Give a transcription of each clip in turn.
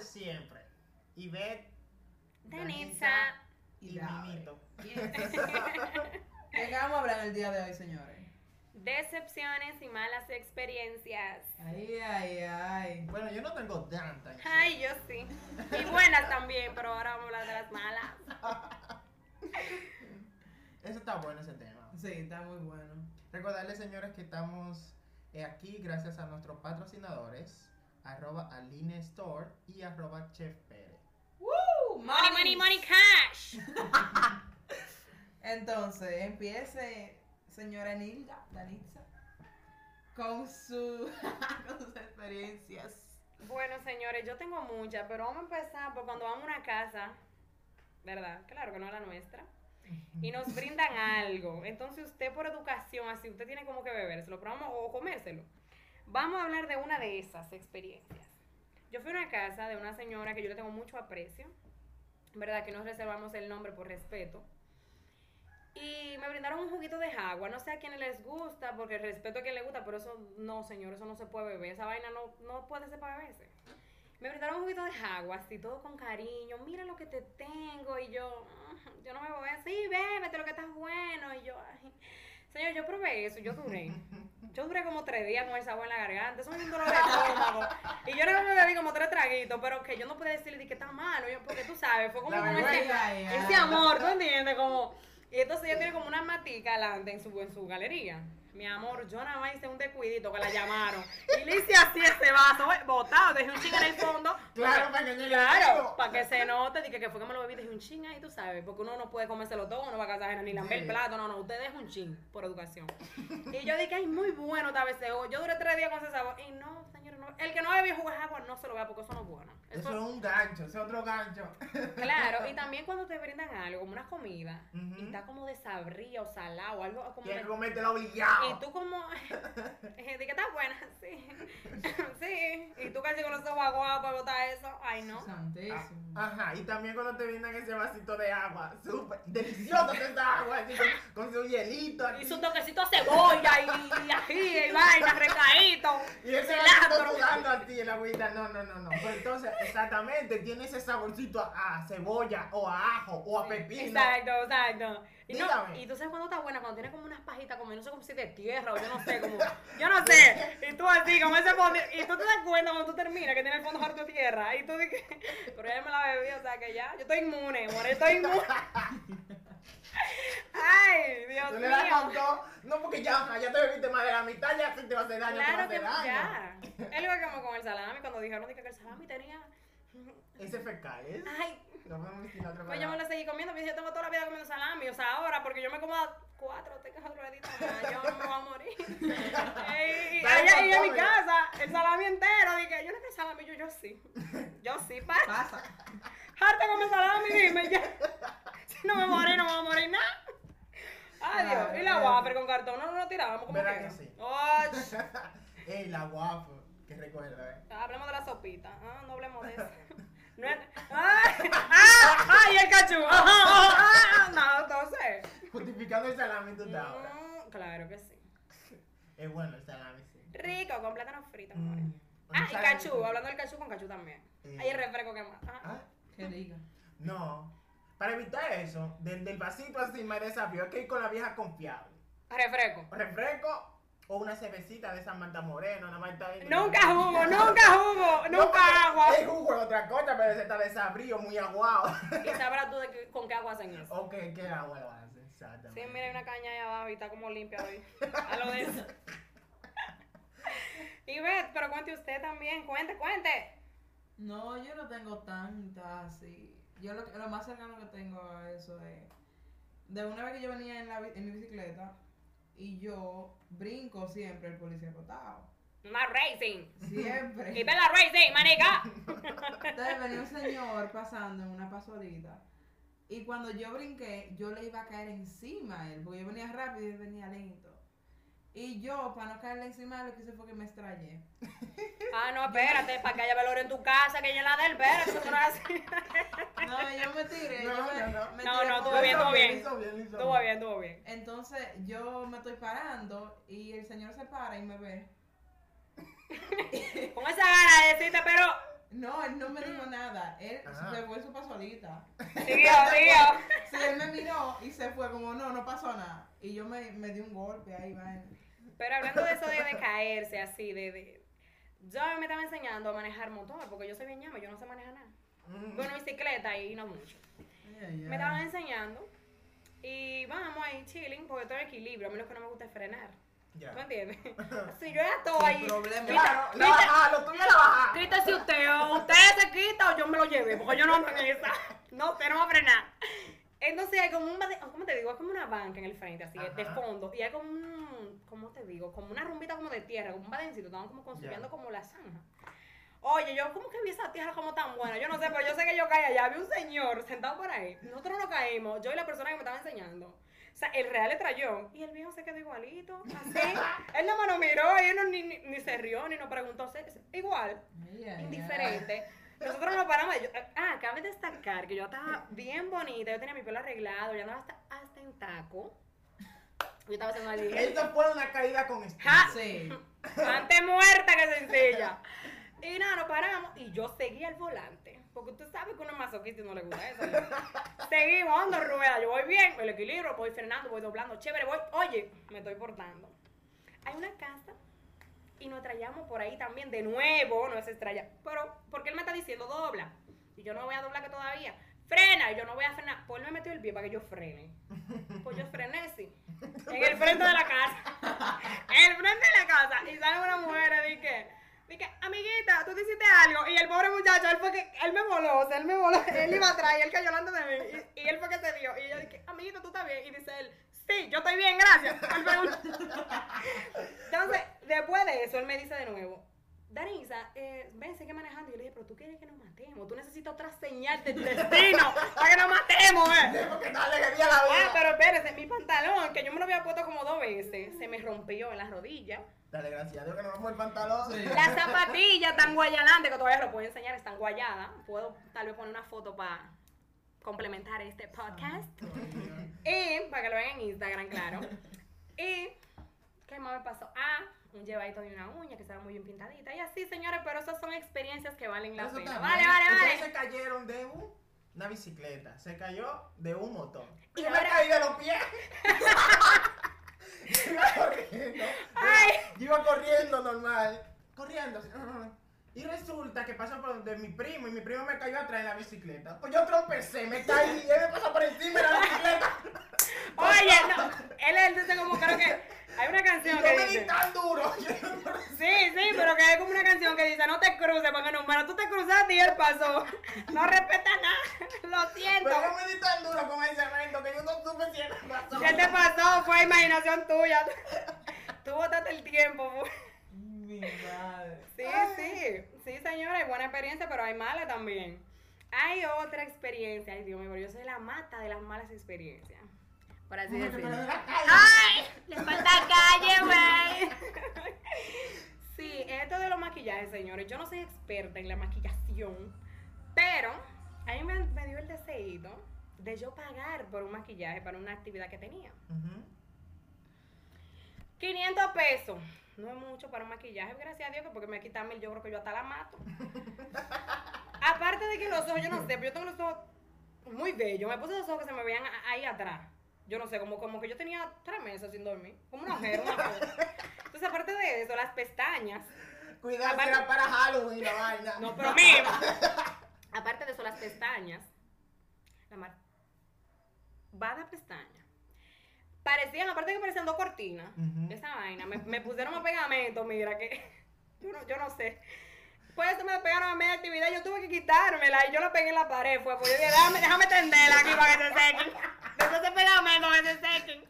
de siempre. Ivette, Danitza. y. ¿De qué vamos a hablar el día de hoy, señores? Decepciones y malas experiencias. Ay, ay, ay. Bueno, yo no tengo tanta. Ay, yo sí. Y buenas también, pero ahora vamos a hablar de las malas. Eso está bueno ese tema. Sí, está muy bueno. Recordarles, señores, que estamos eh, aquí gracias a nuestros patrocinadores, arroba Aline Store y arroba Chef Pérez. ¡Woo! Money, money, money, cash. Entonces, empiece, señora Nilda, Danitza, con, su, con sus experiencias. Bueno, señores, yo tengo muchas, pero vamos a empezar por cuando vamos a una casa, ¿verdad? Claro que no es la nuestra. Y nos brindan algo. Entonces usted por educación, así, usted tiene como que bebérselo, pero vamos, o comérselo. Vamos a hablar de una de esas experiencias. Yo fui a una casa de una señora que yo le tengo mucho aprecio, ¿verdad? Que nos reservamos el nombre por respeto. Y me brindaron un juguito de agua. No sé a quiénes les gusta, porque respeto a quien le gusta, pero eso no, señor, eso no se puede beber. Esa vaina no, no puede ser para beberse. Me brindaron un juguito de agua, así todo con cariño. Mira lo que te tengo. Y yo, "Mm, yo no me voy a decir, bébete lo que está bueno. Y yo, ay. Señor, yo probé eso, yo duré. Yo duré como tres días con el sabor en la garganta. Eso me dio un dolor de estómago. Y yo me bebí como tres traguitos, pero que yo no pude decirle que está malo. Porque tú sabes, fue como con ese, ese amor, ¿tú entiendes? Como, y entonces ella tiene como una matica adelante en su, en su galería. Mi amor, yo nada más hice un descuidito que la llamaron. Y le hice así ese vaso, eh, botado, dejé un ching en el fondo. Claro, para que Claro, para que se note, dije que fue que me lo bebí, dejé un ching ahí, tú sabes, porque uno no puede comérselo todo, uno va a casar ni lamber el plato, no, no, usted deja un chin por educación. Y yo dije, ay, muy bueno esta vez, yo duré tres días con ese sabor, y no, señor, no, el que no bebe jugo de agua no se lo vea porque eso no es bueno. Eso Eso- es un gancho, ese es otro gancho. Claro, y también cuando te brindan algo, como una comida, y está como desabría o salado, o algo como... Tienes que de- comértelo obligado. y tú como, dije que está buena, sí, sí, y tú casi con los ojos aguados para botar eso, ay no. Santísimo. Ah, Ajá, y también cuando te brindan ese vasito de agua, súper delicioso que esa agua, así con, con su hielito aquí. Y su toquecito de cebolla y, y ají y vaina, recaíto. Y ese vasito sudando a ti en la agüita, no, no, no, no. Pues entonces, exactamente, tiene ese saborcito a, a cebolla, o a ajo, o a pepino. Exacto, exacto. Y, no, y tú sabes cuando está buena, cuando tiene como unas pajitas, como no sé como si de tierra o yo no sé, como, yo no sé. Y tú así, como ese fondo, y tú te das cuenta cuando tú terminas que tiene el fondo harto de tierra. Y tú dices, pero ya me la bebí, o sea que ya, yo estoy inmune, amor, estoy inmune. Ay, Dios Tú le das mío. todo, no porque ya, ya te bebiste más de la mitad, ya te va a hacer daño, te va a Claro que hacer daño. ya. Igual como con el salami, cuando dijeron dije, que el salami tenía. Ese fecal, ¿eh? Ay, No otra Pues yo me lo seguí comiendo, pero yo tengo toda la vida comiendo salami, o sea, ahora, porque yo me como cuatro, deditos más, yo no me voy a morir. Y allá y en mi casa, el salami entero, dije, yo no quiero salami, yo, yo sí, yo sí, pa, Pasa. harta come salami, dime ya, no me morí, no me voy a morir nada. Adiós, y la wafer con cartón, no, no lo tirábamos como ¿Verdad que que sí? Oye, Ey, la waffle, que recuerda, ¿eh? hablemos de la sopita, ah, no hablemos de eso. No es- ¡Ay! ¡Ah! ¡Ay, el cachú! ¡Ah! ¡Ah! No, entonces. Justificando el salami tú estás ahora. Mm, claro que sí. Es bueno el salami, sí. Rico, con plátano frito, amores. Mm, Ah, y cachú, hablando del cachú con cachú también. Eh. El refresco que más. Ah, Ah, Que diga. No. Para evitar eso, del, del vasito así me desafío, hay que ir con la vieja confiable. refresco. Refresco o una cervecita de San Marta Moreno, más está ahí. Nunca jugo, nunca jugo, No, nunca porque agua. El jugo es otra cosa, pero ese está desabrío, muy aguado. Y sabrás tú de qué- con qué agua hacen eso. ok, ¿qué agua lo hace? Sí, Exactamente. mira, hay una caña ahí abajo y está como limpia hoy. A lo de eso. Y ve, pero cuente usted también, cuente, cuente. No, yo no tengo tanta así. Yo lo, que- lo más cercano que tengo a eso es de una vez que yo venía en, la, en mi bicicleta y yo brinco siempre el policía acotado. Más racing. Siempre. Y ve la racing, manica. Entonces venía un señor pasando en una pasolita. Y cuando yo brinqué, yo le iba a caer encima a él, porque yo venía rápido y él venía lento. Y yo, para no caerle encima, lo que hice fue que me estrellé. Ah, no, espérate, para que haya valor en tu casa, que ella la del espérate, eso no es así. No, yo me tiré. No, yo me, no, no. me No, no, estuvo bien, estuvo bien. Estuvo bien, estuvo bien. Entonces yo me estoy parando y el señor se para y me ve. Con esa gana de decirte, pero No, él no me dijo nada. Él Ajá. se fue su pasolita. siguió, siguió. Sí, él me miró y se fue como, no, no pasó nada. Y yo me, me di un golpe ahí, vaina. Pero hablando de eso de, de caerse así, de, de... Yo me estaba enseñando a manejar motor, porque yo soy bien llama, yo no sé manejar nada. Mm. Bueno, bicicleta y no mucho. Me estaban enseñando y vamos ahí chilling, porque todo es equilibrio. A mí lo que no me gusta es frenar. Ya. ¿Tú entiendes? Si yo ya estoy ahí. problema. Quita, Claro, la baja, lo tuyo la baja. quítese usted, o usted se quita o yo me lo llevé, porque yo no ando en esa. No, usted no va a frenar. Entonces hay como un, ¿cómo te digo? Es como una banca en el frente, así, de Ajá. fondo. Y hay como un, ¿cómo te digo? Como una rumbita como de tierra, como un badencito. Estaban como construyendo Ya. como la zanja. Oye, yo como que vi esa tierra como tan buena. Yo no sé, pero yo sé que yo caí allá. Vi un señor sentado por ahí. Nosotros no caímos. Yo y la persona que me estaba enseñando. O sea, el real estrellón. Y el viejo se quedó igualito. Así. él nada más nos miró y él no, ni, ni, ni se rió ni nos preguntó. Igual indiferente. Nosotros nos paramos. yo- ah, cabe destacar que yo estaba bien bonita. Yo tenía mi pelo arreglado. Yo andaba hasta, hasta en taco. Yo estaba haciendo el Esto fue una caída con estilo. Sí. Antes muerta que sencilla. Y nada, nos paramos y yo seguí al volante. Porque usted sabe que uno es masoquista y no le gusta eso. ¿no? Seguimos, ando rueda. Yo voy bien, el equilibrio, voy frenando, voy doblando. Chévere, voy. Oye, me estoy portando. Hay una casa y nos traíamos por ahí también de nuevo. No es estrella. Pero, ¿por qué él me está diciendo dobla? Y yo no voy a doblar que todavía. Frena, y yo no voy a frenar. Pues él me metió el pie para que yo frene. Pues yo frené, sí. En el frente de la casa. En el frente de la casa. Y sale una mujer y dice, dije, amiguita, tú te hiciste algo. Y el pobre muchacho, él fue que, él me voló, o sea, él me voló, él iba atrás y él cayó delante de mí. Y, él fue que se dio. Y yo dije, amiguita, tú estás bien. Y dice él, sí, yo estoy bien, gracias. Entonces, después de eso, él me dice de nuevo, Danisa, eh, ven, sigue manejando. Y yo le dije, pero tú quieres que nos matemos. Tú necesitas otra señal del destino para que nos matemos, eh. Porque dale que día la Ah, vida. pero espérese, mi pantalón, que yo me lo había puesto como dos veces, se me rompió en las rodillas. Dale, gracias a Dios que nos vamos el pantalón. Sí. Las zapatillas tan guayalantes, que todavía lo puedo enseñar, están guayadas. Puedo tal vez poner una foto para complementar este podcast. Y para que lo vean en Instagram, claro. Y, ¿qué más me pasó? Ah, un llevadito de una uña que estaba muy bien pintadita. Y así, señores, pero esas son experiencias que valen la Eso pena. también. Vale, vale, vale. se cayeron de un- una bicicleta, se cayó de un motor. Y Y me caí de los pies. Yo iba corriendo. Ay. Yo iba corriendo normal. Corriendo. así, ah. Y resulta que pasa por donde mi primo y mi primo me cayó atrás en la bicicleta. Pues yo tropecé, me caí y él me pasa por encima de la bicicleta. Oye, no, él, él dice como creo que hay una Y canción yo que me di dice. tan duro. Sí, sí, pero que hay como una canción que dice, no te cruces, porque no, pero tú te cruzaste y él pasó. No respeta nada, lo siento. Pero yo me di tan duro con ese evento que yo no supe si era razón. ¿Qué te pasó? Fue imaginación tuya. Tú botaste el tiempo. Mi madre. Sí, sí, sí, señora, hay buena experiencia, pero hay mala también. Hay otra experiencia, ay Dios mío, pero yo soy la mata de las malas experiencias. Por así decirlo. ¡Ay! ¡Le falta calle, güey! Sí, esto de los maquillajes, señores. Yo no soy experta en la maquillación, pero a mí me, me dio el deseito de yo pagar por un maquillaje para una actividad que tenía. Ujú. 500 pesos. No es mucho para un maquillaje, gracias a Dios, que porque me quitan mil, yo creo que yo hasta la mato. Aparte de que los ojos, yo no sé, pero yo tengo los ojos muy bellos. Me puse los ojos que se me veían ahí atrás. Yo no sé, como, como que yo tenía tres meses sin dormir. Como una mujer, una cosa. Entonces, aparte de eso, las pestañas. Cuidado, Aparte- era para Halloween la vaina. No, pero mira. Aparte de eso, las pestañas. La mar... Va de pestaña. Parecían, aparte de que parecían dos cortinas. Esa vaina. Me, me pusieron más pegamento, mira, que yo no, yo no sé. Pues se me pegaron a media actividad, yo tuve que quitármela y yo la pegué en la pared. Fue, pues yo dije, déjame, déjame tenderla aquí para que se sequen. Después ese pegamento para que se sequen.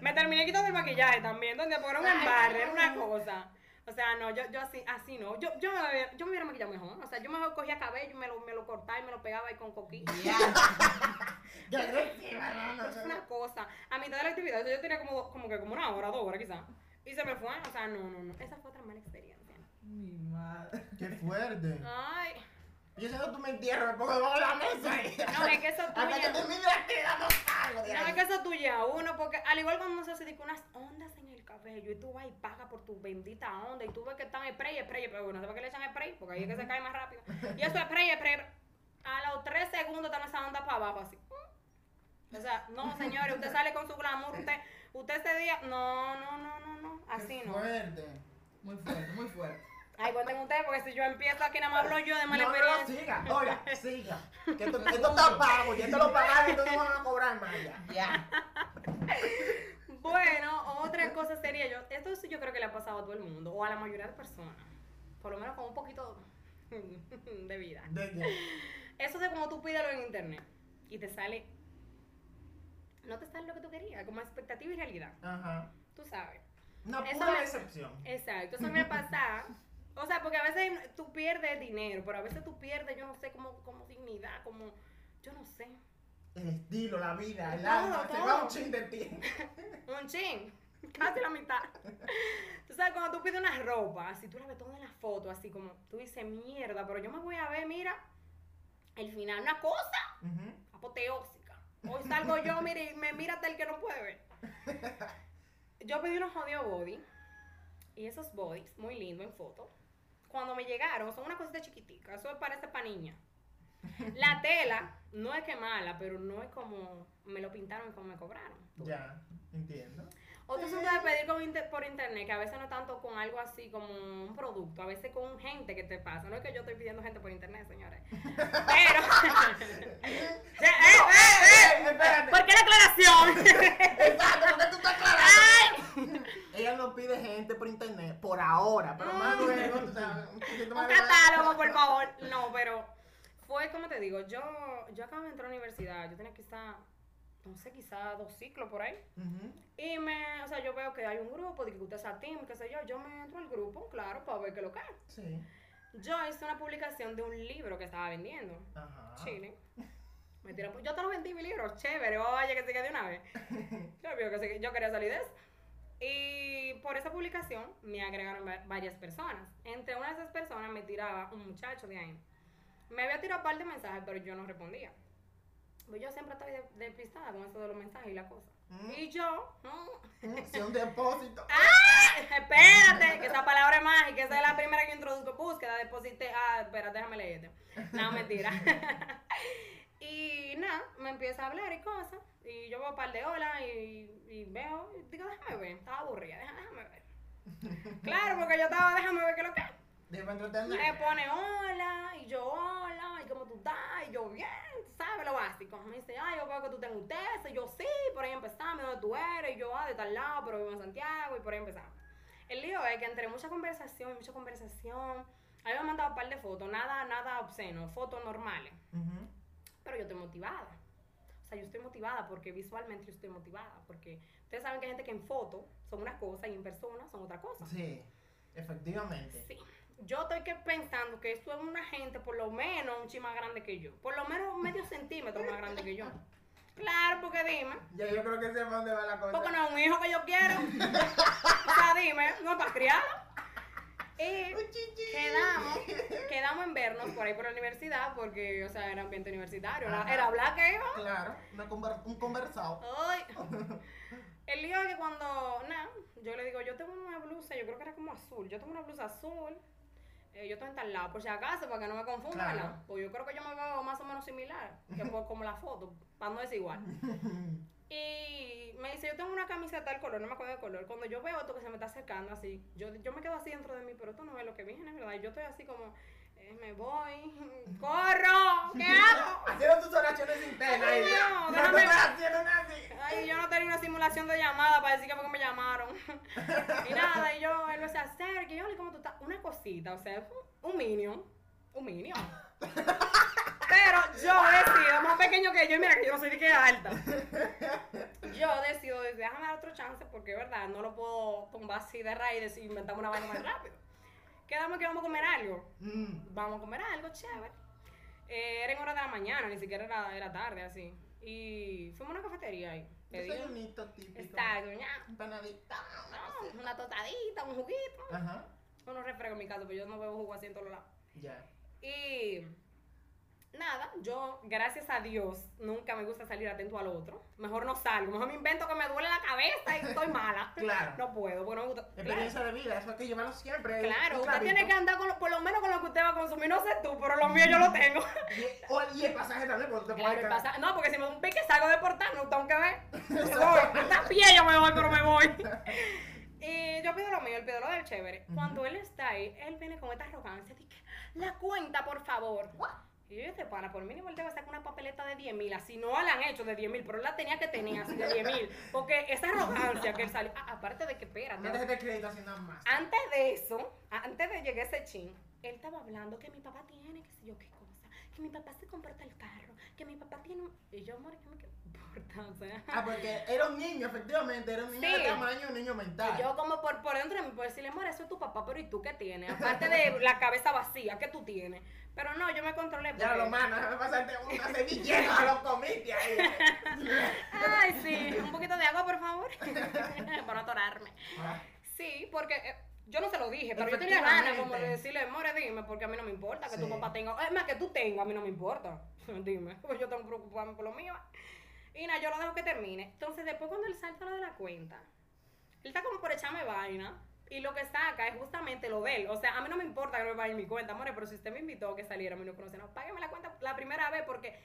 Me terminé quitando el maquillaje también, donde por un embarre, era una cosa. O sea, no, yo, yo así, así no. Yo, yo, me hubiera- yo me hubiera maquillado mejor. O sea, yo mejor cogía cabello y me lo, me lo cortaba y me lo pegaba ahí con coquilla. Es una cosa. A mitad de la actividad, yo tenía como, como que como una hora, dos horas quizás. Y se me fue. O sea, no, no, no. Esa fue otra mala experiencia. Mi madre. Qué fuerte. Ay. Yo sé que tú me entierras, me pongo debajo de la mesa y... No, es que eso Hasta que tuya. termine la actividad no salgo de No, es que eso tuya uno, porque al igual cuando se hace que unas ondas en el cabello y tú vas y pagas por tu bendita onda y tú ves que están spray, spray, pero bueno, ¿sabes qué le echan spray? Porque ahí es que se cae más rápido. Y eso es spray, spray. A los tres segundos están esa onda para abajo así. O sea, no, señores, usted sale con su glamour, usted, usted ese día, no, no, no, no, no, así Qué no. fuerte. Muy fuerte, muy fuerte. Ay, cuenten ustedes, porque si yo empiezo aquí nada más hablo yo de mala no, no, experiencia. siga, oiga, siga. Que esto, esto está pago, ya te lo pagaron, entonces no van a cobrar más ya. Ya. Bueno, otra cosa sería yo, esto sí yo creo que le ha pasado a todo el mundo, o a la mayoría de personas, por lo menos con un poquito de vida. ¿De qué? Eso de como tú pídelo en internet y te sale, no te sale lo que tú querías, como expectativa y realidad, Ajá. tú sabes. Una Eso pura me- decepción. Exacto, eso me pasa. O sea, porque a veces tú pierdes dinero, pero a veces tú pierdes, yo no sé, como, como dignidad, como, yo no sé, El estilo, la vida, el Todo, alma, todo. va un chin de ti. un chin, casi la mitad. Tú sabes, cuando tú pides una ropa, así tú la ves toda en la foto, así como, tú dices, mierda, pero yo me voy a ver, mira, el final, una cosa Ujú. apoteósica. Hoy salgo yo, mire, y me mira hasta el que no puede ver. Yo pedí unos jodidos body, y esos bodies, muy lindos en foto, cuando me llegaron, son una cosita chiquitica, eso parece para niña. La tela no es que mala, pero no es como me lo pintaron y como me cobraron. Ya, entiendo. Otro asunto de pedir con inter- por internet, que a veces no tanto con algo así como un producto, a veces con gente que te pasa. No es que yo estoy pidiendo gente por internet, señores. Pero. ¡Eh, eh, eh, espérate. ¿Por qué la aclaración? Exacto, porque tú estás aclarando. Ella no pide gente por internet, por ahora, pero más luego, tú sabes, un poquito un más adelante. catálogo, por favor. No, pero fue como te digo, yo, yo acabo de entrar a la universidad, yo tenía quizá, no sé, quizá dos ciclos por ahí. Y me, o sea, yo veo que hay un grupo, de que usted es a team, qué sé yo, yo me entro al grupo, claro, para ver qué lo que es. Sí. Yo hice una publicación de un libro que estaba vendiendo. Ajá. Chile. Me tiró- yo te lo vendí mi libro, chévere, oye, que se quede de una vez. Yo, que se- yo quería salir de eso. Y por esa publicación me agregaron va- varias personas. Entre una de esas personas me tiraba un muchacho de ahí. Me había tirado un par de mensajes, pero yo no respondía. Pues yo siempre estoy de- despistada con eso de los mensajes y la cosa. Mm. Y yo, mm, Mm, un depósito. ¡Ah! Espérate, que esa palabra es mágica, esa es la primera que introduzco. Búsqueda, deposité. Ah, espera, déjame leerte. No, mentira. y nada, me empieza a hablar y cosas. Y yo veo un par de olas y, y veo, y digo, déjame ver. Estaba aburrida, déjame, ver. Claro, porque yo estaba, déjame ver qué es lo que es. Me pone hola, y yo hola, y cómo tú estás, y yo bien, ¿sabes lo básico? Me dice, ay, yo veo que tú tengas un test, y yo sí, por ahí empezamos, ¿de dónde tú eres? Y yo, ah, de tal lado, pero vivo en Santiago, y por ahí empezamos. El lío es que entre mucha conversación y mucha conversación, a mí me han mandado un par de fotos, nada, nada obsceno, fotos normales, Ujú. Pero yo estoy motivada. O sea, yo estoy motivada porque visualmente yo estoy motivada, porque ustedes saben que hay gente que en foto son una cosa y en persona son otra cosa. Sí, efectivamente. Sí. Yo estoy que pensando que esto es una gente por lo menos un chi más grande que yo. Por lo menos medio centímetro más grande que yo. Claro, porque dime. Ya yo creo que sé para dónde va la cosa. Porque no es un hijo que yo quiero. o sea, dime, no es para criarlo. Y quedamos, quedamos en vernos por ahí por la universidad, porque, o sea, era ambiente universitario. Era, Ajá. era hablar que iba. Claro, una conver- un conversado. Ay. El lío es que cuando, nada, yo le digo, yo tengo una blusa, yo creo que era como azul, yo tengo una blusa azul, eh, yo estoy en tal lado, por si acaso, para que no me confundan, Claro. Pues yo creo que yo me veo más o menos similar, que por, como la foto, para no decir igual. Y me dice, yo tengo una camisa de tal color, no me acuerdo del color. Cuando yo veo esto que se me está acercando así, yo, yo me quedo así dentro de mí, pero esto no es lo que viene, ¿verdad? Y yo estoy así como, eh, me voy, corro, ¿qué hago? Haciendo tus oraciones internas. Ay, no, no, déjame-. Ay, yo no tenía una simulación de llamada para decir que fue que me llamaron. y nada, y yo, él me se acerca, y yo, "Oli, ¿cómo tú estás? Una cosita, o sea, un minion, un minion. Pero yo decido, más pequeño que yo, y mira que yo no soy ni que alta. Yo decido, déjame dar otro chance, porque es verdad, no lo puedo tumbar así de raíz y inventamos una vaina más rápido. Quedamos que vamos a comer algo. Mm, Vamos a comer algo chévere. Eh, era en hora de la mañana, ni siquiera era, era tarde así. Y fuimos a una cafetería ahí. Desayunito típico. Ña. Empanadita. No, una tostadita, un juguito. Ajá. Unos refrescos en mi caso, pero yo no bebo jugo así en todos lados. Ya. Y nada, yo, gracias a Dios, nunca me gusta salir atento al otro. Mejor no salgo, mejor me invento que me duele la cabeza y estoy mala. Claro. No puedo, porque no me gusta. Claro, Experiencia de vida, eso hay que llevarlo siempre. claro, usted tiene que andar con lo- por lo menos con lo que usted va a consumir. No sé tú, pero lo mío yo lo tengo. Y, el pasaje también, porque te Claro, puede el caer. pasa- No, porque si me da un pique salgo de portar, no tengo que ver. Me voy. Hasta pie yo me voy, pero me voy. Y yo pido lo mío, él pide lo del chévere. Cuando él está ahí, él viene con esta arrogancia. Dice, la cuenta, por favor. Y yo, este pana, por mínimo él debe sacar una papeleta de 10 mil. Así no la han hecho de 10 mil, pero él la tenía que tener así de 10 mil. Porque esa arrogancia que él salió. Ah, aparte de que, espérate. No dejes de crédito así nada más. Antes de eso, antes de llegar ese chin, él estaba hablando que mi papá tiene, que sé yo qué cosa, que mi papá se compró tal carro, que mi papá tiene un... Y yo, amor, ¿qué me qué importa? O sea... Ah, porque era un niño, efectivamente, era un niño Sí. de tamaño, un niño mental. Y yo como por, por dentro de mí, por decirle, amor, eso es tu papá, pero ¿y tú qué tienes? Aparte de la cabeza vacía, ¿qué tú tienes? Pero no, yo me controlé. Ya porque- lo mano, déjame pasarte una sevillera a los comiste ahí. Ay, sí, un poquito de agua, por favor, para no atorarme. Ah, Sí, porque eh, yo no se lo dije, pero yo tenía ganas como de decirle, more, dime, porque a mí no me importa que tu papá tenga. Es más, que tú tengas, a mí no me importa. Dime, pues yo tengo que preocuparme por lo mío. Y nada, yo lo dejo que termine. Entonces, después cuando él salta lo de la cuenta, él está como por echarme vaina. Y lo que saca es justamente lo de él. O sea, a mí no me importa que no me paguen mi cuenta, amores, pero si usted me invitó a que saliera, a mí no conoce, no, págueme la cuenta la primera vez, porque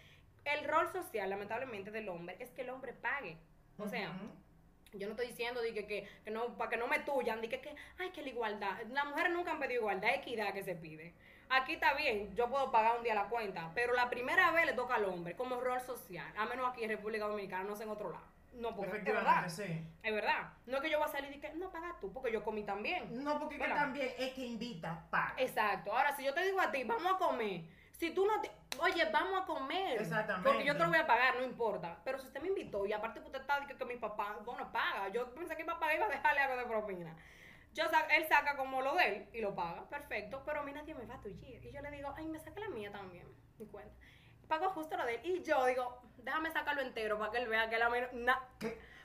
el rol social, lamentablemente, del hombre es que el hombre pague. O sea, yo no estoy diciendo de que, que, que no, para que no me tuyan, de que, que, ay, que la igualdad. Las mujeres nunca han pedido igualdad, es equidad que se pide. Aquí está bien, yo puedo pagar un día la cuenta, pero la primera vez le toca al hombre como rol social, a menos aquí en República Dominicana, no sé en otro lado. No, porque es verdad. Sí. Es verdad. No es que yo voy a salir y que, no, paga tú, porque yo comí también. No, porque que también es que invita, paga. Exacto. Ahora, si yo te digo a ti, vamos a comer. Si tú no te... Oye, vamos a comer. Exactamente. Porque yo te lo voy a pagar, no importa. Pero si usted me invitó y aparte que usted está diciendo que mi papá, bueno, paga. Yo pensé que mi papá iba a dejarle algo de propina. Yo él saca como lo de él y lo paga, perfecto, pero a mí nadie me va a tullir. Y yo le digo, ay, me saca la mía también, mi cuenta. Pago justo lo de él. Y yo digo, déjame sacarlo entero para que él vea que la mía...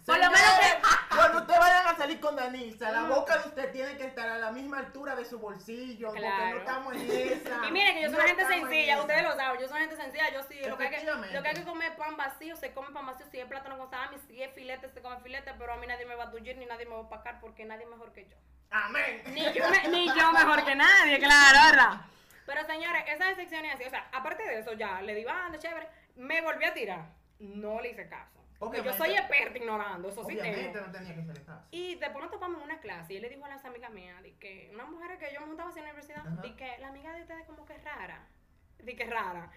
Por lo menos Señores, Cuando ustedes vayan a salir con Danisa, la boca de usted tiene que estar a la misma altura de su bolsillo, porque no estamos en esa. Y miren que yo soy No una gente sencilla, ustedes lo saben, yo soy una gente sencilla, yo sí, lo que, hay que, lo que hay que comer pan vacío, se come pan vacío, si es plátano con salami, si es filete, se come filete, pero a mí nadie me va a tullir ni nadie me va a opacar porque nadie es mejor que yo. Amén. Ni yo, ni yo mejor que nadie, claro, ¿verdad? Pero señores, esa decepción es así, o sea, aparte de eso ya, le di banda, chévere, me volví a tirar, no le hice caso. Porque yo Obviamente. soy experta ignorando, eso sí Obviamente no tenía que. Y después nos topamos en una clase y él le dijo a las amigas mías, de que unas mujeres que yo me juntaba así en la universidad, Ajá. de que la amiga de ustedes como que es rara, de que es rara.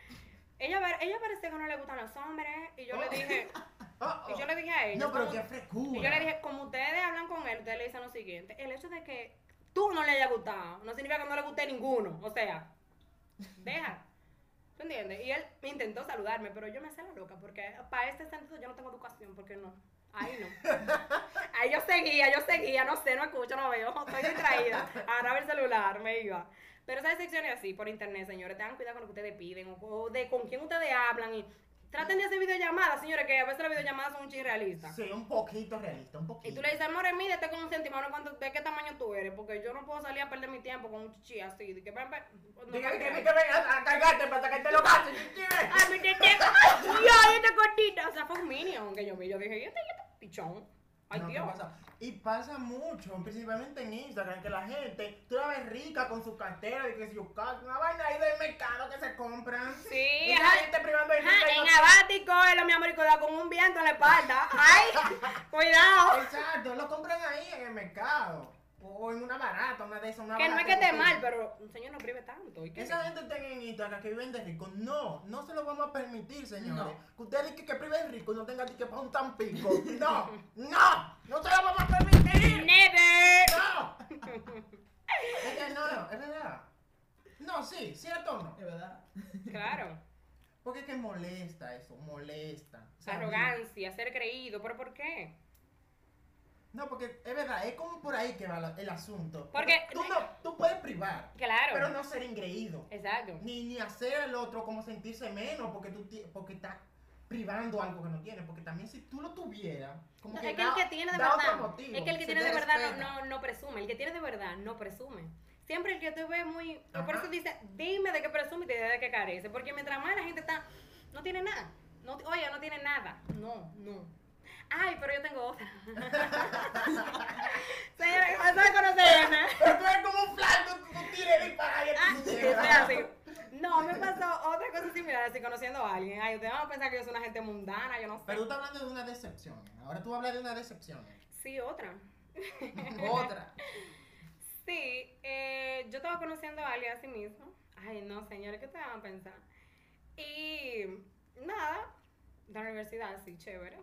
Ella, ella parece que no le gustan los hombres y yo le Oh. dije, Oh, oh. y yo le dije a ella, No, pero como- qué frescura. y yo le dije, como ustedes hablan con él, ustedes le dicen lo siguiente, el hecho de que tú no le haya gustado, no significa que no le guste ninguno, o sea, deja. ¿Tú entiendes? Y él me intentó saludarme, pero yo me hacía la loca, porque para este sentido yo no tengo educación, porque no. Ahí no. Ahí yo seguía, yo seguía, no sé, no escucho, no veo, estoy distraída. Agarraba el celular, me iba. Pero esas secciones así por internet, señores, tengan cuidado con lo que ustedes piden o, o de con quién ustedes hablan y traten de hacer videollamadas, señores, que a veces las videollamadas son un chis realistas. Sí, un poquito realista, un poquito. Y tú le dices, amor, mídete con un centímetro, ¿cuánto, ¿de qué tamaño tú eres? Porque yo no puedo salir a perder mi tiempo con un chichi así. De que, ven, no Diga que, a cargarte para sacarte los gatos, chichi. Ay, mi tete, ay, Dios, esta cortita. O sea, fue un minion que yo vi. Yo dije, ¿y este, este pichón? Ay, No, ¿qué Dios. pasa? Y pasa mucho, principalmente en Instagram, que la gente, tú la ves rica con su cartera y que si yo cargo una vaina ahí del mercado que se compran. Sí, y la gente privando de rica en abático, él, mi amor, y cuidado con un viento en la espalda. Ay, cuidado. Exacto, lo compran ahí en el mercado. O en una barata, una de esas, una Que no es que esté mal, pero un señor no prive tanto. ¿y qué? Esa gente está en Instagram que viven de rico. No, no se lo vamos a permitir, señores. No. Que usted diga que prive de rico y no tenga ni que pagar un tampico. No, no, no se lo vamos a permitir. Never. No. Es que no, no, es verdad. No, sí, cierto o no. Es verdad. Claro. Porque es que molesta eso, molesta. O sea, Arrogancia, ser creído. ¿Pero por qué? No, porque es verdad, es como por ahí que va la- el asunto. Porque- tú no, tú puedes privar, Claro. pero no ser engreído. Exacto. Ni, ni hacer al otro como sentirse menos porque tú porque está privando algo que no tiene, porque también si tú lo tuvieras, como No, que es que da, el que tiene de da verdad, motivo. es que el que tiene de verdad no, no, no presume, el que tiene de verdad no presume. Siempre el que te ve muy, por eso dice, dime de qué presume y te de qué carece, porque mientras más la gente está, no tiene nada, no, oye, no tiene nada, no, no. Ay, pero yo tengo otra. Señora, ¿no se conoce esa? Pero tú eres como un flash, tú, tires y para y Ah, sí, así. No, me pasó otra cosa similar, así conociendo a alguien. Ay, ustedes van a pensar que yo soy una gente mundana, yo no sé. Pero tú estás hablando de una decepción. Ahora tú hablas de una decepción. Sí, otra. Otra. Sí, eh, yo estaba conociendo a alguien así mismo. Ay, no, señores, ¿qué ustedes van a pensar? Y nada, de la universidad, sí, chévere.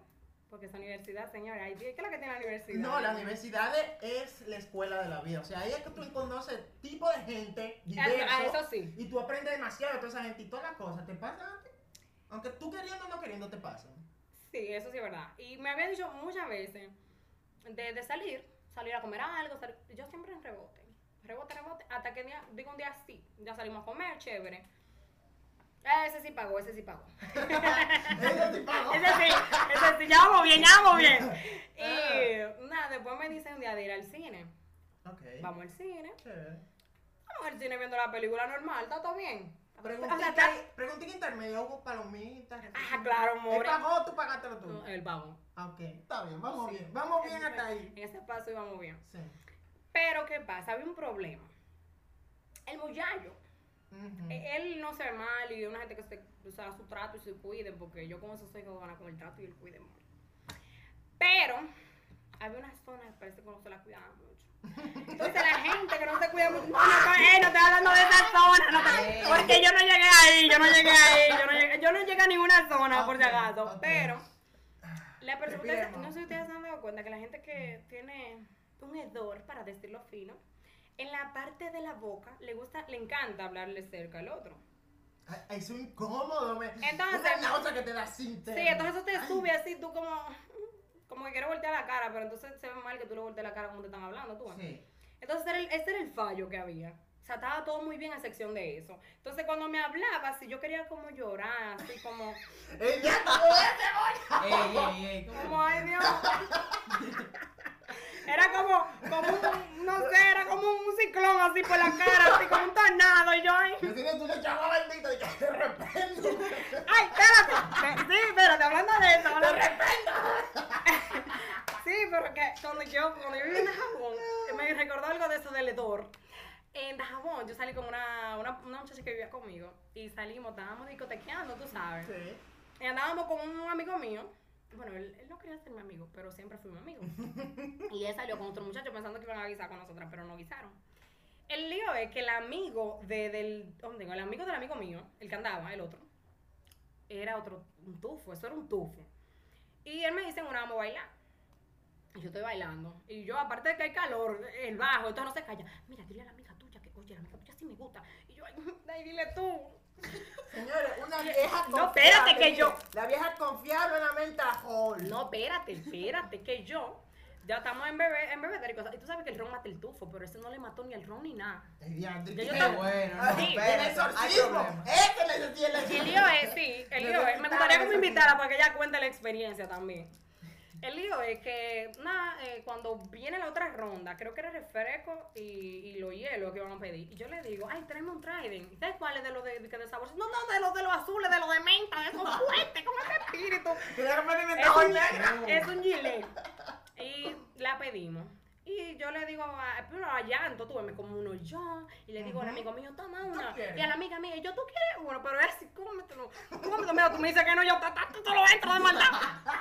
Porque esa universidad, señores, ay, ¿qué es lo que tiene la universidad? No, la universidad es la escuela de la vida. O sea, ahí es que tú conoces tipo de gente diverso. ah, eso sí. Y tú aprendes demasiado de toda esa gente y todas las cosas. ¿Te pasan a ti? Aunque tú queriendo o no queriendo, te pasan. Sí, eso sí es verdad. Y me había dicho muchas veces de, de salir, salir a comer algo, sal- yo siempre en rebote, rebote, rebote, hasta que día, digo un día sí, ya salimos a comer, chévere. Ah, Ese sí pagó, ese sí pagó. Ella te pagó. Ese sí, ese sí, ya vamos bien, ya vamos bien. Y nada, después me dicen un día de ir al cine. Ok. Vamos al cine, Chévere. vamos al cine viendo la película normal, está todo bien. Preguntín intermedio, hubo palomitas. Ah, claro, ¿Él more. pagó o tú pagaste lo tuyo? No, el pagó. Ah, Ok, está bien, vamos Sí. bien. Vamos bien hasta ahí. En ese paso íbamos bien. Sí. Pero, ¿qué pasa? Había un problema. El muchacho, Ujú. eh, él no se ve mal y una gente que se usa su trato y se cuiden, porque yo como esos hijos van a con el trato y el cuiden mal. Pero, había una zona que parece que no se la cuidaban mucho. Entonces, la gente que no se cuida mucho, no, no, eh, no estoy hablando de esa zona, no te- porque yo no llegué ahí, yo no llegué ahí, yo no llegué, yo no llegué a ninguna zona, por si acaso. ok. Pero, la persona, no sé si ustedes se han dado cuenta que la gente que tiene un hedor, para decirlo fino, en la parte de la boca le gusta, le encanta hablarle cerca al otro. Ay, Es incómodo, me. Entonces- Una náusea que te da sin Sí, entonces eso te sube así, tú como, como que quieres voltear la cara, pero entonces se ve mal que tú le voltees la cara como te están hablando, tú. Sí. Entonces era el- ese era el fallo que había. O sea, estaba todo muy bien a sección de eso. Entonces cuando me hablaba, si yo quería como llorar, así como, Ella Ey, ey, ey. como ay Dios. Era como, como un, no sé, era como un ciclón así por la cara, así como un tornado, y yo, ay, Yo bendita y de repente. ay, espérate, sí, espérate, hablando de eso, hablando de Sí, pero que cuando yo, cuando yo viví en Dajabón, me recordó algo de eso del hedor. En Dajabón, yo salí con una, una, una muchacha que vivía conmigo y salimos, estábamos discotequeando, tú sabes. Sí. Y andábamos con un amigo mío. Bueno, él, él no quería ser mi amigo, pero siempre fuimos amigos. y él salió con otro muchacho pensando que iban a guisar con nosotras, pero no guisaron. El lío es que el amigo de, del. ¿dónde tengo? El amigo del amigo mío, el que andaba, el otro, era otro, un tufo, eso era un tufo. Y él me dice, bueno, vamos a bailar. Y yo estoy bailando. Y yo, aparte de que hay calor, el bajo, entonces no se calla. Mira, dile a la amiga tuya que, oye, la amiga tuya sí me gusta. Y yo, ay, dile tú. Señores, una vieja No, confiable. espérate, que yo- La vieja confiable en la mente a Hall. No, espérate, espérate, que yo. Ya estamos en bebé, en bebedera y cosas. Y tú sabes que el ron mata el tufo, pero ese no le mató ni el ron ni nada. El yo ¿qué? bueno, no, Sí, El exorcismo. problema. Ese necesita el El exorcismo. lío es, sí, el lío es. Me gustaría que me invitara para que ella cuente la experiencia también. El lío es que, nada, eh, cuando viene la otra ronda, creo que era refresco y, y los hielos que iban a pedir. Y yo le digo, ay, tráeme un Trident. ¿Y sabes cuál es de los de, de, de sabor? No, no, de los de los azules, de los de menta, de esos fuertes, con ese espíritu. Es un, es un gilet. Y la pedimos. Y yo le digo a, pero a llanto, tú me como uno yo. Y le digo al Ujú. amigo mío, toma una. Y a la amiga mía, yo, ¿tú quieres uno? Pero es así, cómetelo. Cómetelo. Mira, tú me dices que no, yo, tú te lo entro de maldad.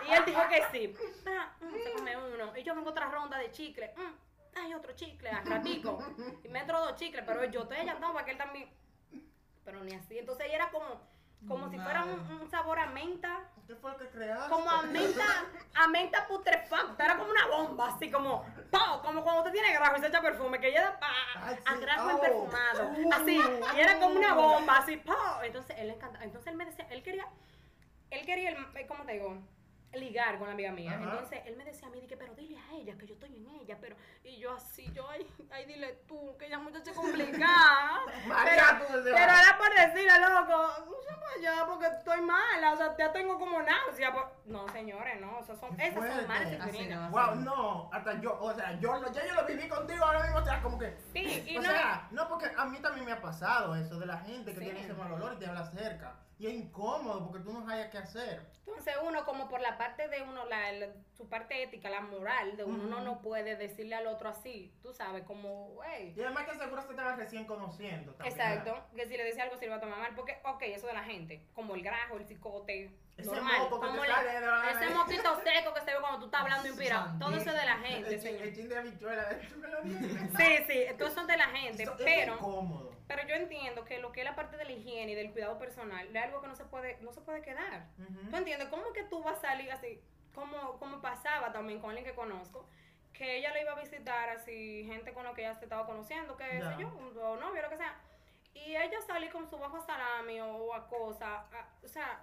Y él dijo que sí. Ah, mm, se come uno. Y yo vengo otra ronda de chicle. Mm, hay otro chicle, a ratico. Y me entro dos chicles, pero yo estoy allantado para que él también. Pero ni así. Entonces ella era como, como si fuera un, un sabor a menta ¿Qué fue lo que creaste? como a menta, a menta putrefacta, era como una bomba, así como, ¡pau! como cuando usted tiene grajo y se echa perfume, que ella pa, Ay, sí. a grajo Oh. perfumado, Uh. así, y era como una bomba, así, ¡pau! Entonces él le encanta, entonces él me decía, él quería, él quería, el- eh, ¿cómo te digo? Ligar con la amiga mía. Ajá. Entonces él me decía a mí, dije, pero dile a ella que yo estoy en ella, pero, y yo así, yo, ay, ay, dile tú, que ella es muchacha complicada. María, pero, pero era por decirle, loco, para allá porque estoy mala, o sea, ya tengo como náusea. pues". No, señores, no, eso son, esas son malas experiencias. no. Wow, no, hasta yo, o sea, yo, lo- ya yo lo viví contigo ahora mismo, o sea, como que... Sí, y o no, sea, no, porque a mí también me ha pasado eso de la gente que Sí. tiene ese mal olor y te habla cerca. Y es incómodo porque tú no sabes qué hacer. Entonces uno como por la parte de uno, la, la- su parte ética, la moral de uno, uno Ujú. no puede decirle al otro así, tú sabes, como, güey. Y además que seguro se estaban recién conociendo también. Exacto, ¿verdad? que si le decía algo se le va a tomar mal, porque, ok, eso de la gente, como el grajo, el cicote, Ese normal, moco que te sale de la- ese moquito seco que se ve cuando tú estás hablando inspirado, todo eso de la El, gente, señor. el chin de habichuela. Sí, sí, todo eso es de la gente, Eso- eso es pero... incómodo. Pero yo entiendo que lo que es la parte de la higiene y del cuidado personal es algo que no se puede, no se puede quedar. Ujú. ¿Tú entiendes? ¿Cómo es que tú vas a salir así? Como, como pasaba también con alguien que conozco, que ella le iba a visitar así, gente con la que ella se estaba conociendo, que Ya. sé yo, o novio, lo que sea. Y ella salí con su bajo salami o a cosa. a- o sea,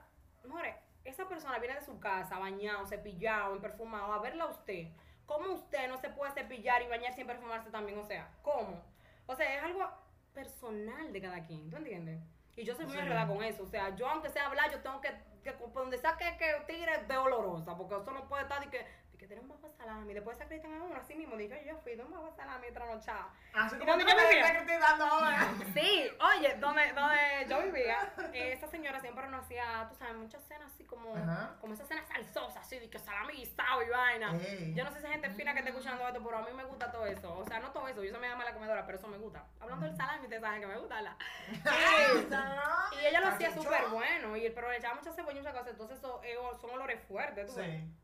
more, esa persona viene de su casa, bañado, cepillado, perfumado, a verla a usted. ¿Cómo usted no se puede cepillar y bañar sin perfumarse también? O sea, ¿cómo? O sea, es algo personal de cada quien, ¿tú entiendes? Y yo soy muy enredada con eso. O sea, yo aunque sea hablar, yo tengo que, que por donde saque que tire de olorosa, porque eso no puede estar de que, que tiene un bajo salami. Después se acreditan a uno así mismo. Digo, yo fui de un bajo salami otra noche. Así ¿Y como yo me vivía? ves que estoy dando ahora. Sí, oye, donde, donde yo vivía, eh, esa señora siempre nos hacía, tú sabes, muchas cenas así como, Ajá. como esas cenas salsosas, así, de que salami guisado y vaina. Ey. Yo no sé si hay gente fina que está escuchando esto, pero a mí me gusta todo eso. O sea, no todo eso, yo soy media mala comedora, pero eso me gusta. Hablando del salami, ustedes saben que me gusta la. Y ella lo hacía súper bueno, y, pero le echaba mucha cebolla y muchas cosas, entonces eso, eh, son olores fuertes, tú ves, Sí.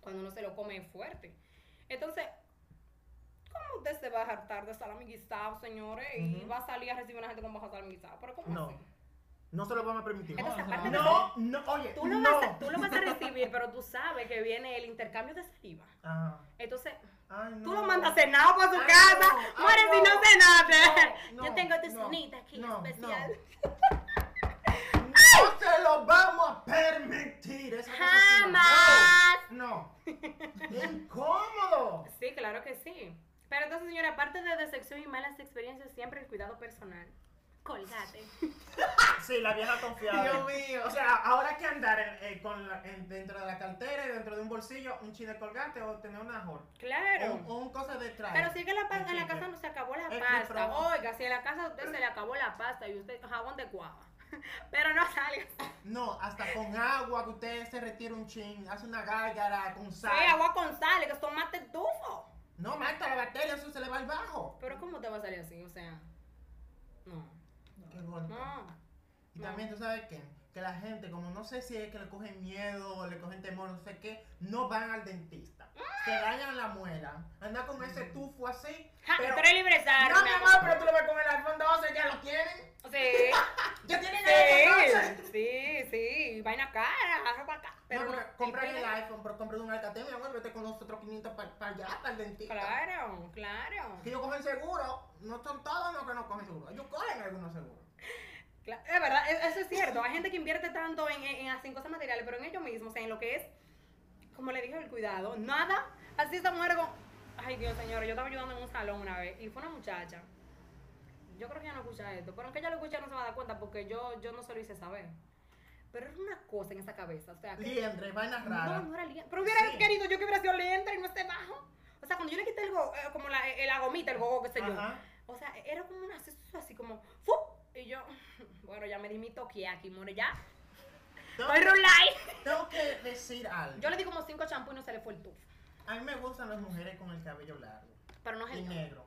Cuando uno se lo come fuerte. Entonces, ¿cómo usted se va a hartar de salami guisado, señores? Y Ujú. va a salir a recibir a una gente con bajo salami guisado, pero ¿cómo No. así? No se lo vamos a permitir. Entonces, Ajá. aparte de No, no, oye, Tú lo, no. vas a, tú lo vas a recibir, pero tú sabes que viene el intercambio de saliva. Ajá. Entonces, Ay, no. tú lo mandas cenado para su Ay, casa. no, ay, Muere si no. no cenaste. No, Yo tengo tu no, cenita aquí no, especial. No se lo vamos a permitir. Esa no. Jamás. No. Incómodo. Sí, claro que sí. Pero entonces, señora, aparte de decepción y malas experiencias, siempre el cuidado personal. Colgate. Sí, la vieja confiada. Dios mío. O sea, ahora hay que andar en- eh, con la- en- dentro de la cartera y dentro de un bolsillo un chile colgante o tener una jor. Claro. O, o un cosa detrás. Pero si es que la pasta, en la casa no se acabó la Es pasta. Oiga, si en la casa a usted se le acabó la pasta y usted jabón de cuava. Pero no salga. No, hasta con agua que usted se retira un chin, hace una gárgara con Sí, sal. agua con sal, que son mate tufo. No, mata la bacteria, eso se le va al bajo. Pero ¿cómo te va a salir así? O sea, no. Qué golpe. No. Y No. también tú sabes que, que la gente, como no sé si es que le cogen miedo o le cogen temor, no sé qué, no van al dentista. Se dañan la muela. Anda con ese tufo así. Ja, pero- eres libretario, no, mi amor. pero tú lo ves con el iPhone 12, ya lo tienen. Sí, Ya tienen el iPhone 12. sí, sí, sí. Vaina cara, para acá. Pero no, no, porque comprar el imprime- iPhone, pero comprar un Alcatel, mi amor, vete con los otros 500 para allá, para el dentista. Claro, claro. Que ellos cogen seguro. No son todos los que no cogen seguro. Ellos cogen algunos seguros. Cla- Es verdad, e- eso es cierto. Hay gente que invierte tanto en, en, en cosas materiales, pero en ellos mismos, o sea, en lo que es, como le dije, el cuidado. Nada. Así esta mujer con. Ay, Dios señor, yo estaba ayudando en un salón una vez y fue una muchacha. Yo creo que ella no escucha esto, pero aunque ella lo escucha no se va a dar cuenta porque yo, yo no se lo hice saber. Pero era una cosa en esa cabeza, o sea, que Liendre, no, no era lientre. Pero hubiera Sí. querido yo que hubiera sido lientre y no esté bajo. O sea, cuando yo le quité el go, eh, como la, eh, la gomita, el gogo, qué sé yo. Ajá. O sea, era como una así, así como ¡fu! Y yo, bueno, ya me di mi toque aquí, more, ya. Tengo, Estoy rulay. tengo que decir algo. Yo le di como cinco champús y no se le fue el tufo. A mí me gustan las mujeres con el cabello largo Pero no es y negro.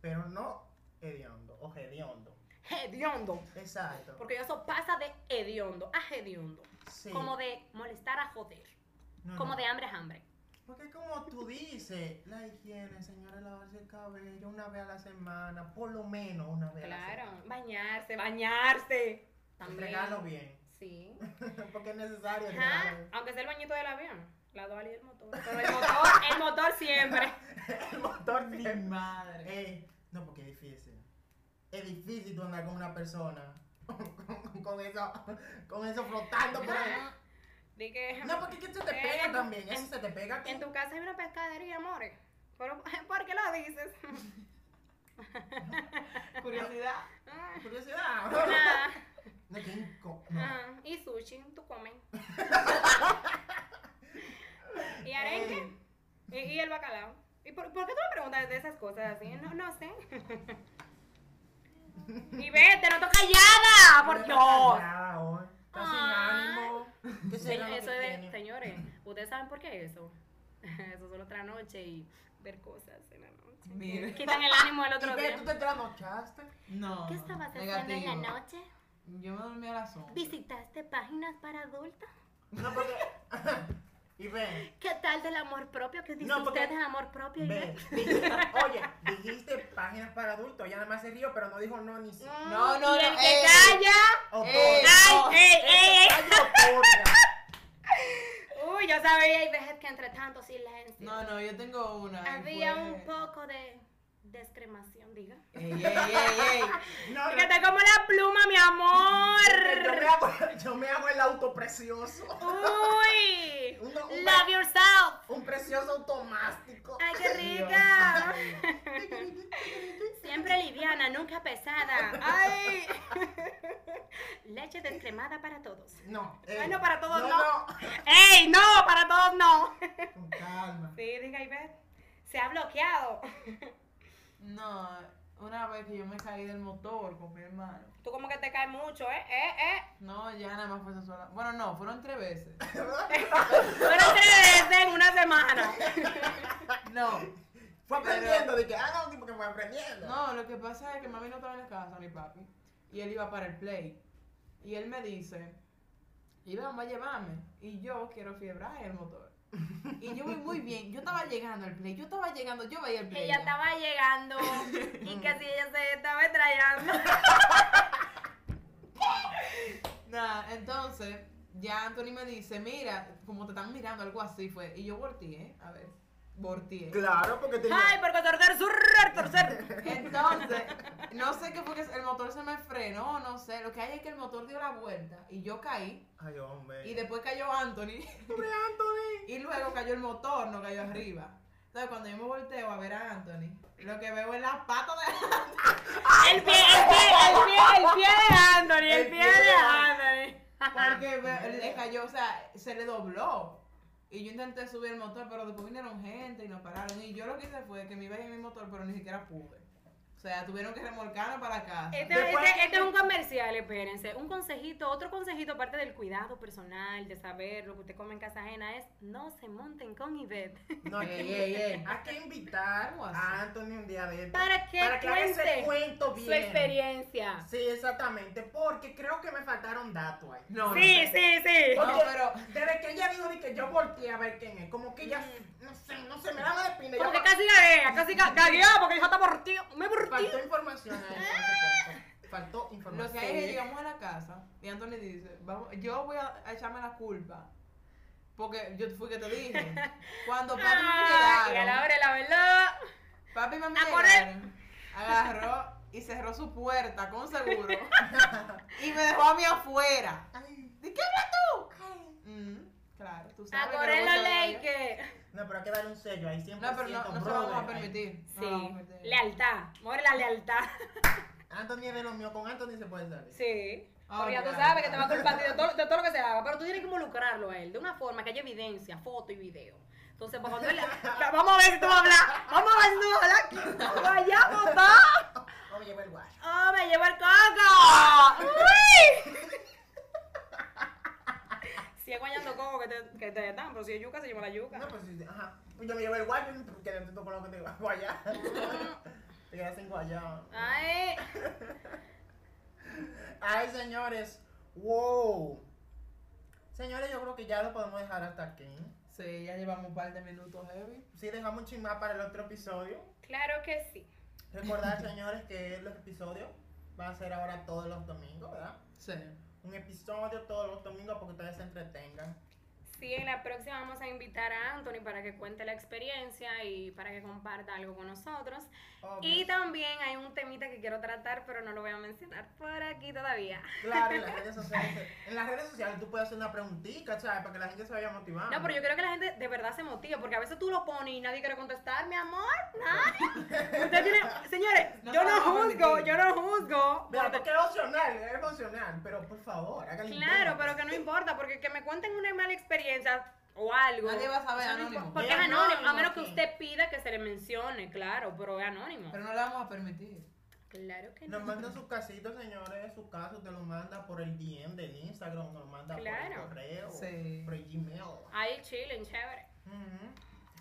Pero no hediondo o hediondo. hediondo. Exacto. Porque eso pasa de hediondo a hediondo. Sí. Como de molestar a joder. No, Como no. de hambre a hambre. Porque como tú dices, la higiene, señora, lavarse el cabello una vez a la semana, por lo menos una vez a la Claro. semana. Bañarse, bañarse. También. Fregarlo bien. Sí. Porque es necesario. Ajá. Aunque sea el bañito del avión. La dual y el motor. Pero el motor, el motor siempre. El motor Mi bien. madre. No, porque es difícil. Es difícil tú andar con una persona con, con eso, con eso flotando por ahí. Ajá. Di que. No, porque es que se te Eh, pega en- también. Eso en- se te pega. ti. En tu casa hay una pescadería, amores. ¿por qué lo dices? Curiosidad. Ah, Curiosidad. No, qué inco- no. Sushi, tú comes. y arenque. Y, y el bacalao. ¿Y por, por qué tú me preguntas de esas cosas así? No, no sé. y vete, no estoy callada, por Dios. callada hoy. Está sin ánimo. ¿Qué será lo Eso de, señores, ¿ustedes saben por qué eso? Eso solo otra noche y ver cosas en la noche. Mira. Quitan el ánimo del otro ¿Y qué? día. ¿Tú te trasnochaste? No. ¿Qué estabas haciendo en la noche? Yo me dormí a las 11. ¿Visitaste páginas para adultos? No, porque. y ven. ¿Qué tal del amor propio? ¿Qué dice No, porque- usted del amor propio? Ve, Ivette? dijiste- oye, dijiste páginas para adultos, ella nada más se rió, pero no dijo no ni sí. No, no, y no, el que ey. calla. Ey, ¡Ay, no. ey, ey, ey! Ay, otorga. Uy, yo sabía, y veces que entre tanto silencio. No, no, yo tengo una. Había fue- un poco de descremación, diga. Ey, ey, ey, ey. No, no, Que te como la pluma, mi amor. yo me hago, yo me hago el auto precioso. Uy, un- love yourself. Un precioso automático. Ay, qué rica. Siempre liviana, nunca pesada. Ay. Leche descremada para todos. No. eh, Bueno, para todos no. no. ¡Ey, no! Para todos no. Con calma. Sí, diga Ivette. Se ha bloqueado. No, una vez que yo me caí del motor con mi hermano. Tú como que te caes mucho, ¿eh? ¿Eh? ¿Eh? No, ya nada más fue esa sola. Bueno, no, fueron tres veces. Fueron tres veces en una semana. No, Fue aprendiendo, de que, ah, no, tipo que fue aprendiendo. no, lo que pasa es que mami no estaba en la casa, ni papi. Y él iba para el play. Y él me dice, y vamos a llevarme. Y yo quiero fiebrar el motor. Y yo voy muy bien. Yo estaba llegando al play. Yo estaba llegando, yo veía el play. Ella ya. estaba llegando y que si ella se estaba trayendo. Nada, entonces, ya Anthony me dice, mira, como te están mirando, algo así fue. Y yo volteé, a ver, volteé. Claro, porque tenía. Ay, porque torcer, surrer, torcer. Entonces, no sé qué fue que el motor se me frenó, no sé. Lo que hay es que el motor dio la vuelta y yo caí. Ay, hombre. Y después cayó Anthony. Pobre Anthony. Y luego cayó el motor, no cayó arriba. Entonces, cuando yo me volteo a ver a Anthony, lo que veo es las patas de El pie, el pie, el pie, el pie de Anthony, el El pie pie de de Anthony. Porque ve- le cayó, o sea, se le dobló. Y yo intenté subir el motor, pero después vinieron gente y nos pararon. Y yo lo que hice fue que me iba en mi motor, pero ni siquiera pude. O sea, tuvieron que remolcarme para casa. Este, Después este- que- este es un comercial, espérense. Un consejito, otro consejito aparte del cuidado personal, de saber lo que usted come en casa ajena es no se monten con Ivette. No, hay Ey, que, ey, ey. hay que invitar a Anthony un día de. Para que Para que haga ese cuente cuento bien. Su experiencia. Sí, exactamente. Porque creo que me faltaron datos ahí. No, no Sí, sé. sí, sí. No, pero- desde que ella dijo de que yo volteé a ver quién es, como que ella, no sé, no sé, me daba de espina. Como que casi gaguea, casi gagueó porque dijo está mortido. Me. Faltó información a cuento. Faltó información. Lo que hay es que llegamos a la casa y Anthony dice, vamos, yo voy a, a echarme la culpa. Porque yo fui que te dije. Cuando papi y mami Ay, y a la llegaron, hora de la verdad. papi y mami llegaron, agarró y cerró su puerta con seguro y me dejó a mí afuera. ¿De qué hablas tú? Mm, claro, tú sabes. A que correr lo la voy a ley hacer que. no, pero hay que darle un sello ahí, 100%. No, pero no, no se lo vamos a permitir. no lo vamos a Sí. permitir. Lealtad. Muere la lealtad. Anthony es de lo mío, con Anthony se puede salir. Sí. Ah, Porque ya tú sabes que te va a culpar de todo, de todo lo que se haga, pero tú tienes que involucrarlo a él de una forma que haya evidencia, foto y video. Entonces, pues, cuando él, la- vamos a ver si tú vas a hablar, vamos a ver si tú vas a hablar aquí. Vaya, papá. Vamos a llevar el guacho. ¡Oh, me llevo el coco! ¡Uy! Si es guayando coco que te, que te dan, pero si es yuca, se lleva la yuca. No, pues sí, ajá. Pues yo me llevo el guacho porque no te tocó lo que te guayá. Te quedas sin guayá. Ay, Ay, señores. Wow. Señores, yo creo que ya lo podemos dejar hasta aquí. Sí, ya llevamos un par de minutos heavy. Sí, dejamos un chismar para el otro episodio. claro que sí. Recordar, señores, que los episodios van a ser ahora todos los domingos, ¿verdad? Sí. Un episodio todos los domingos porque ustedes se entretengan. Sí, en la próxima vamos a invitar a Anthony para que cuente la experiencia y para que comparta algo con nosotros. Obvio. Y también hay un temita que quiero tratar, pero no lo voy a mencionar por aquí todavía. Claro, en las redes sociales. En las redes sociales tú puedes hacer una preguntita, ¿sabes? Para que la gente se vaya motivando. No, pero yo creo que la gente de verdad se motiva, porque a veces tú lo pones y nadie quiere contestar, mi amor, nadie. Usted tiene, señores, No yo no lo vamos a juzgo, yo no juzgo. Porque es emocional, es emocional, pero por favor, háganle Claro, pero que no importa, porque que me cuenten una mala experiencia o algo. Nadie va a saber, anónimo. Porque Es anónimo, a menos que usted pida que se le mencione, claro, pero es anónimo. Pero no le vamos a permitir. Claro que no. Nos manda su casito, señores, su caso te lo manda por el DM del Instagram, nos manda por Claro. el correo, Sí. por el Gmail. Ahí chillen, chévere.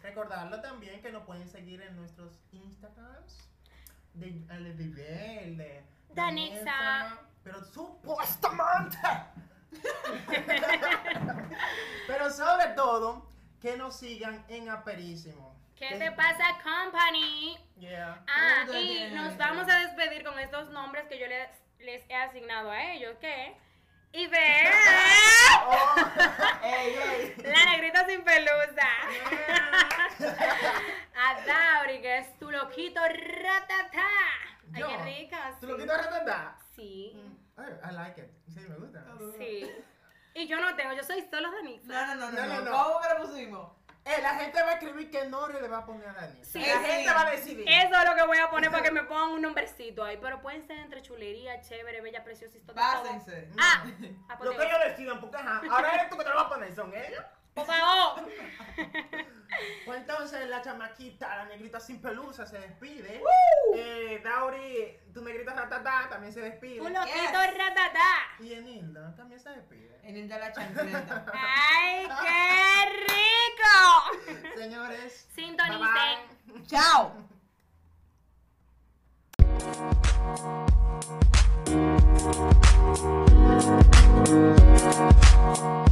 Recordarlo también que nos pueden seguir en nuestros Instagrams. De, el de Vive, el de. Danixa, Pero supuestamente. Pero sobre todo, que nos sigan en Aperísimo. ¿Qué te pasa, company? Yeah. Ah, y nos vamos a despedir con estos nombres que yo les, les he asignado a ellos, que Ibe, Oh, ey, ey. la negrita sin pelusa, a Dauri, que es tu loquito ratata. Ay, Yo, qué rica. ¿Tú sí. lo quitas ratata? Sí, Ay, I like it. Sí, me gusta. sí. Y yo no tengo, yo soy solo Danisa. No, no, no, no. No, no. ¿Cómo que lo pusimos? Eh, la gente va a escribir qué nombre le va a poner a Dani. Sí, la sí. gente va a decidir. Eso es lo que voy a poner para que me pongan un nombrecito ahí. Pero pueden ser entre chulería, chévere, bella, preciosa y todo. Pásense. Ah, ah, Lo pues que digo, ellos decidan, porque ajá, ahora eres tú que te lo vas a poner, son ellos. Por favor. Pues entonces la chamaquita, la negrita sin pelusa, se despide. Eh, Dauri, tu negrita ratata, también se despide. Un loquito Yes. ratata. Y Enilda también se despide. En el de la chancleta. ¡Ay, qué rico! Señores, Sintonicen. bye bye. ¡Chao! Thank